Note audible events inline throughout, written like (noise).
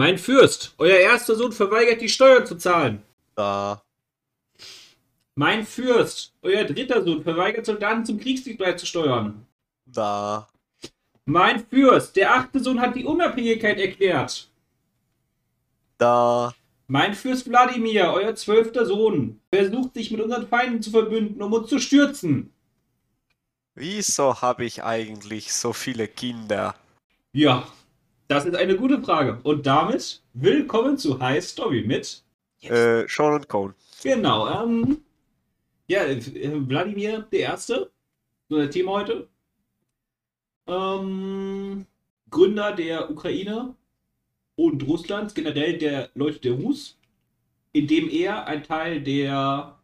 Mein Fürst, euer erster Sohn verweigert die Steuern zu zahlen. Da. Mein Fürst, euer dritter Sohn verweigert Soldaten zum Kriegsdienst beizusteuern. Da. Mein Fürst, der achte Sohn hat die Unabhängigkeit erklärt. Da. Mein Fürst Wladimir, euer zwölfter Sohn, versucht sich mit unseren Feinden zu verbünden, um uns zu stürzen. Wieso habe ich eigentlich so viele Kinder? Ja, das ist eine gute Frage. Und damit willkommen zu High Story mit. Äh, Sean und Cone. Genau, ähm. Ja, äh, Wladimir der Erste, so das Thema heute. Ähm, Gründer der Ukraine und Russlands, generell der Leute der Rus, indem er ein Teil der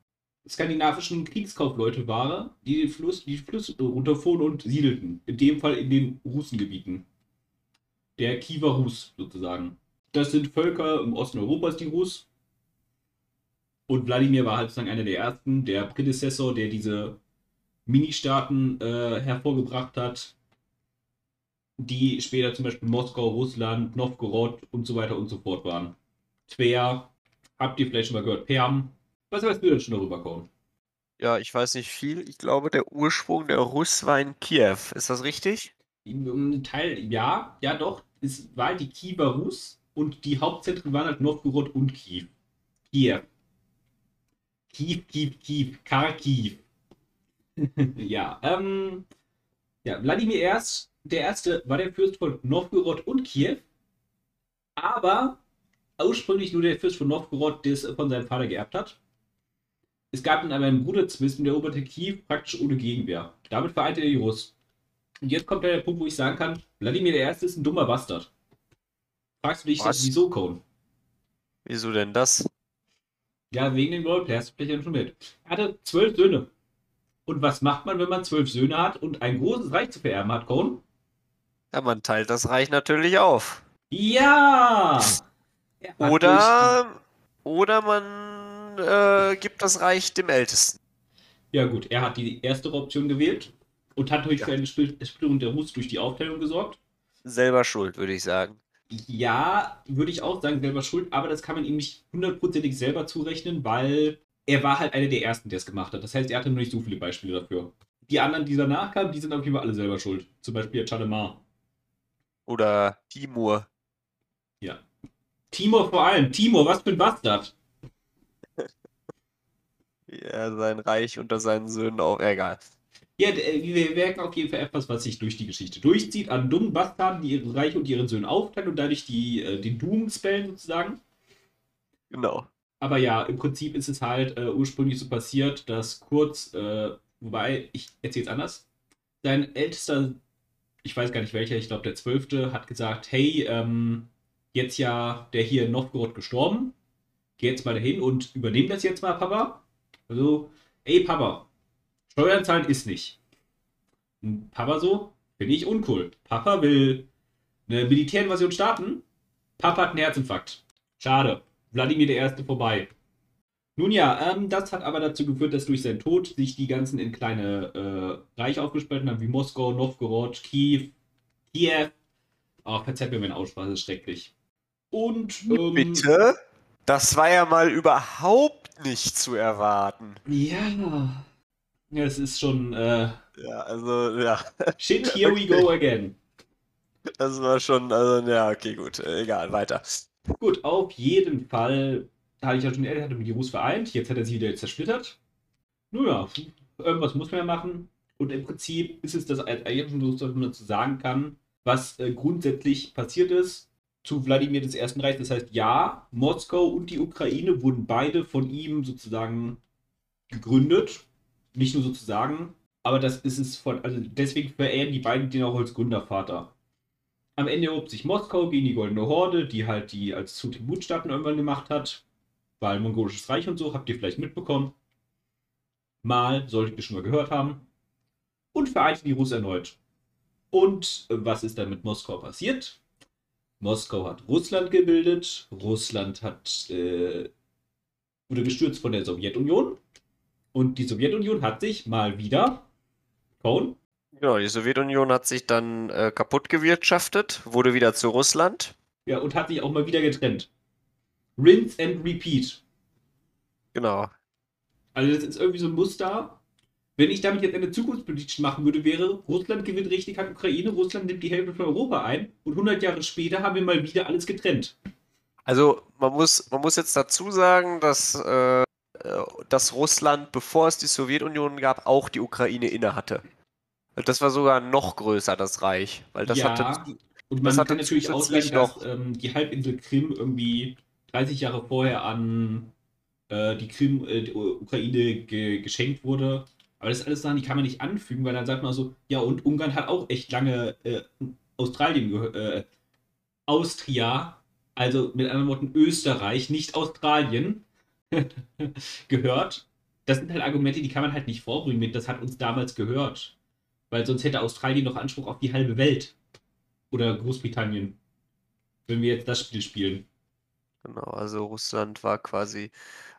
skandinavischen Kriegskaufleute war, die den Fluss, die Flüsse runterfuhren und siedelten. In dem Fall in den Russengebieten. Der Kiewer Rus sozusagen. Das sind Völker im Osten Europas, die Rus. Und Wladimir war halt sozusagen einer der ersten, der Prädezessor, der diese Ministaaten äh, hervorgebracht hat, die später zum Beispiel Moskau, Russland, Novgorod und so weiter und so fort waren. Tver, habt ihr vielleicht schon mal gehört, Perm. Was weißt du denn schon darüber, Cohen? Ja, ich weiß nicht viel. Ich glaube, der Ursprung der Russ war in Kiew. Ist das richtig? Teil, ja, ja doch. Es war die Kiewer Rus und die Hauptzentren waren halt Novgorod und Kiew. Kiew. Kiew, Kiew, Kiew, Kharkiv. (laughs) ja, ähm, ja, Wladimir erst, der Erste war der Fürst von Novgorod und Kiew, aber ursprünglich nur der Fürst von Novgorod, der es von seinem Vater geerbt hat. Es gab dann aber einen Bruderzwist und der eroberte Kiew praktisch ohne Gegenwehr. Damit vereinte er die Russen. Und jetzt kommt der Punkt, wo ich sagen kann, Wladimir der Erste ist ein dummer Bastard. Fragst du dich Was? jetzt, wieso, Cone? Wieso denn das? Ja, wegen den Roleplayers, vielleicht ja schon mit. Er hatte zwölf Söhne. Und was macht man, wenn man zwölf Söhne hat und ein großes Reich zu vererben hat, Cone? Ja, man teilt das Reich natürlich auf. Ja! Er Oder, oder man äh, gibt das Reich dem Ältesten. Ja, gut, er hat die erste Option gewählt und hat durch Ja. für eine Spl- Splitterung der Rus durch die Aufteilung gesorgt. Selber schuld, würde ich sagen. Ja, würde ich auch sagen, selber schuld, aber das kann man ihm nicht hundertprozentig selber zurechnen, weil er war halt einer der ersten, der es gemacht hat. Das heißt, er hatte noch nicht so viele Beispiele dafür. Die anderen, die danach kamen, die sind auf jeden Fall alle selber schuld. Zum Beispiel Chalemar. Oder Timur. Ja. Timur vor allem. Timur, was für ein Bastard. (laughs) Wie er sein Reich unter seinen Söhnen auf. Egal. Ja, äh, wir merken auf jeden Fall etwas, was sich durch die Geschichte durchzieht, an dummen Bastarden, die ihre Reich und ihren Söhnen aufteilen und dadurch die, äh, den Doom spellen sozusagen. Genau. Aber ja, im Prinzip ist es halt äh, ursprünglich so passiert, dass kurz, äh, wobei, ich erzähle es anders, sein ältester, ich weiß gar nicht welcher, ich glaube der Zwölfte, hat gesagt, hey, ähm, jetzt ja der hier in Novgorod gestorben, geh jetzt mal dahin und übernehm das jetzt mal, Papa. Also, ey Papa, Steuern zahlen ist nicht. Und Papa so, finde ich uncool. Papa will eine Militärinvasion starten. Papa hat einen Herzinfarkt. Schade. Wladimir der Erste vorbei. Nun ja, ähm, das hat aber dazu geführt, dass durch seinen Tod sich die ganzen in kleine äh, Reiche aufgespalten haben, wie Moskau, Novgorod, Kiew, Kiew. Oh, verzeiht mir meine Aussprache, ist schrecklich. Und, ähm, Bitte? Das war ja mal überhaupt nicht zu erwarten. Ja. Ja, es ist schon, äh, Ja, also, ja. shit, here we go (laughs) again. Das war schon, also, ja, okay, gut. äh, Egal, weiter. Gut, auf jeden Fall hatte ich ja schon er hatte mit die Rus vereint, jetzt hat er sie wieder zersplittert. Nun ja, irgendwas muss man ja machen. Und im Prinzip ist es das eigentlich schon so, dass man dazu sagen kann, was äh, grundsätzlich passiert ist zu Wladimir des Ersten Reichs. Das heißt, ja, Moskau und die Ukraine wurden beide von ihm sozusagen gegründet. Nicht nur sozusagen, aber das ist es von, also deswegen verehren die beiden den auch als Gründervater. Am Ende erhob sich Moskau gegen die Goldene Horde, die halt die als zu Tributstaaten irgendwann gemacht hat. Weil mongolisches Reich und so, habt ihr vielleicht mitbekommen. Mal, solltet ihr schon mal gehört haben. Und vereinte die Russen erneut. Und äh, was ist dann mit Moskau passiert? Moskau hat Russland gebildet. Russland hat, äh, wurde gestürzt von der Sowjetunion. Und die Sowjetunion hat sich mal wieder, Cone, Genau, die Sowjetunion hat sich dann äh, kaputt gewirtschaftet, wurde wieder zu Russland. Ja, und hat sich auch mal wieder getrennt. Rinse and repeat. Genau. Also das ist irgendwie so ein Muster. Wenn ich damit jetzt eine Zukunftsprediction machen würde, wäre, Russland gewinnt richtig an Ukraine, Russland nimmt die Hälfte von Europa ein und 100 Jahre später haben wir mal wieder alles getrennt. Also man muss, man muss jetzt dazu sagen, dass, äh, dass Russland, bevor es die Sowjetunion gab, auch die Ukraine innehatte. Das war sogar noch größer, das Reich. Weil das ja, hatte. und man kann natürlich sagen, dass noch- ähm, die Halbinsel Krim irgendwie 30 Jahre vorher an äh, die Krim, äh, die Ukraine ge geschenkt wurde. Aber das ist alles Sachen, die kann man nicht anfügen, weil dann sagt man so, ja, und Ungarn hat auch echt lange äh, Australien gehört, äh, Austria, also mit anderen Worten Österreich, nicht Australien, (laughs) gehört. Das sind halt Argumente, die kann man halt nicht vorbringen mit, das hat uns damals gehört. Weil sonst hätte Australien noch Anspruch auf die halbe Welt. Oder Großbritannien. Wenn wir jetzt das Spiel spielen. Genau, also Russland war quasi,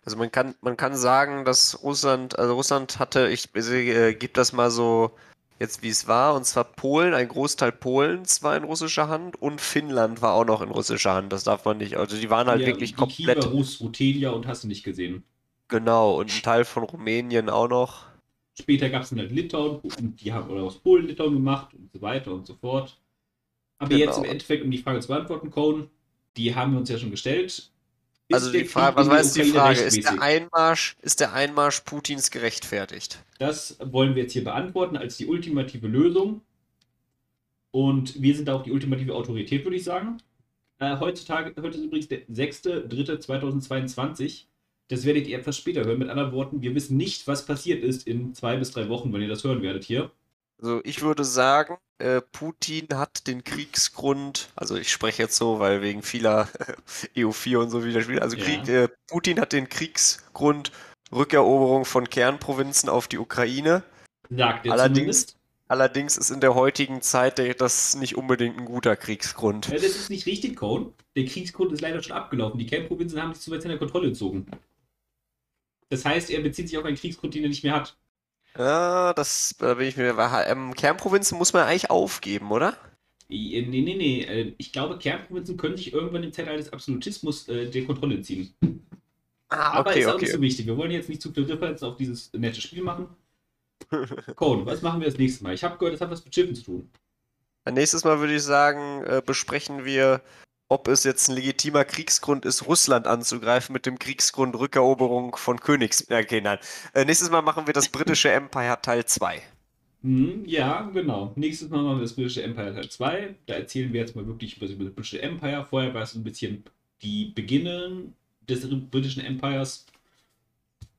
also man kann, man kann sagen, dass Russland, also Russland hatte, ich äh, gebe das mal so jetzt wie es war, und zwar Polen, ein Großteil Polens war in russischer Hand und Finnland war auch noch in russischer Hand, das darf man nicht, also die waren halt Ja, wirklich die komplett, Kiewer, Rus, Ruthenia und hast du nicht gesehen. genau, und ein Teil von Rumänien auch noch. Später gab es dann halt Litauen und die haben oder aus Polen Litauen gemacht und so weiter und so fort. Aber Genau. jetzt im Endeffekt, um die Frage zu beantworten, Cohn, die haben wir uns ja schon gestellt. Also die Frage, was jetzt die Frage? Ist der Einmarsch, ist der Einmarsch Putins gerechtfertigt? Das wollen wir jetzt hier beantworten als die ultimative Lösung. Und wir sind da auch die ultimative Autorität, würde ich sagen. Äh, heutzutage, heute ist übrigens der 6.3.2022. Das werdet ihr etwas später hören. Mit anderen Worten, wir wissen nicht, was passiert ist in zwei bis drei Wochen, wenn ihr das hören werdet hier. Also ich würde sagen, äh, Putin hat den Kriegsgrund, also ich spreche jetzt so, weil wegen vieler (laughs) EU4 und so wieder spielt, also Ja. Krieg, äh, Putin hat den Kriegsgrund Rückeroberung von Kernprovinzen auf die Ukraine. Sagt er Allerdings- zumindest. Allerdings ist in der heutigen Zeit das nicht unbedingt ein guter Kriegsgrund. Ja, das ist nicht richtig, Cohn. Der Kriegsgrund ist leider schon abgelaufen. Die Kernprovinzen haben sich zu weit seiner Kontrolle gezogen. Das heißt, er bezieht sich auf einen Kriegsgrund, den er nicht mehr hat. Ja, das da bin ich mir. Ähm, Kernprovinzen muss man eigentlich aufgeben, oder? Nee, nee, nee. nee. Äh, Ich glaube, Kernprovinzen können sich irgendwann im Zeitalter des Absolutismus äh, der Kontrolle entziehen. Ah, Aber okay, ist auch nicht okay. so wichtig. Wir wollen jetzt nicht zu viel Referenzen auf dieses nette Spiel machen. (laughs) Cohn, was machen wir das nächste Mal? Ich habe gehört, das hat was mit Schiffen zu tun. Nächstes Mal würde ich sagen, äh, besprechen wir, ob es jetzt ein legitimer Kriegsgrund ist, Russland anzugreifen mit dem Kriegsgrund Rückeroberung von Königs. Ja, Okay, nein. Äh, nächstes Mal machen wir das britische Empire Teil 2. Hm, ja, genau. Nächstes Mal machen wir das britische Empire Teil 2. Da erzählen wir jetzt mal wirklich über das britische Empire. Vorher war es ein bisschen die Beginne des britischen Empires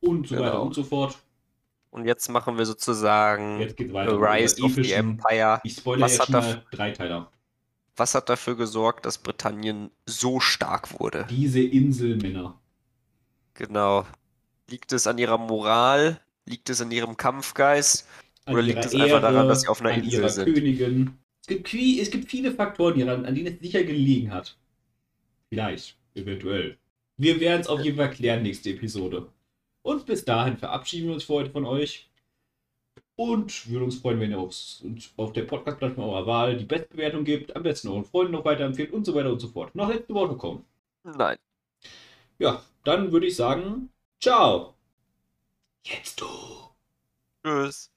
und so Genau. weiter und so fort. Und jetzt machen wir sozusagen Jetzt Rise of the Empire. Ich spoilere Was jetzt hat mal Dreiteiler. Was hat dafür gesorgt, dass Britannien so stark wurde? Diese Inselmänner. Genau. Liegt es an ihrer Moral? Liegt es an ihrem Kampfgeist? An Oder liegt es einfach daran, dass sie auf einer an Insel ihrer sind? Königin. Es gibt, es gibt viele Faktoren, an denen es sicher gelegen hat. Vielleicht, eventuell. Wir werden es auf jeden Fall klären, nächste Episode. Und bis dahin verabschieden wir uns für heute von euch. Und würden uns freuen, wenn ihr aufs, uns auf der Podcast-Plattform eurer Wahl die Bestbewertung gibt, am besten euren Freunden noch weiterempfehlt und so weiter und so fort. Noch letzte Worte kommen. Nein. Ja, dann würde ich sagen, ciao. Jetzt du. Tschüss.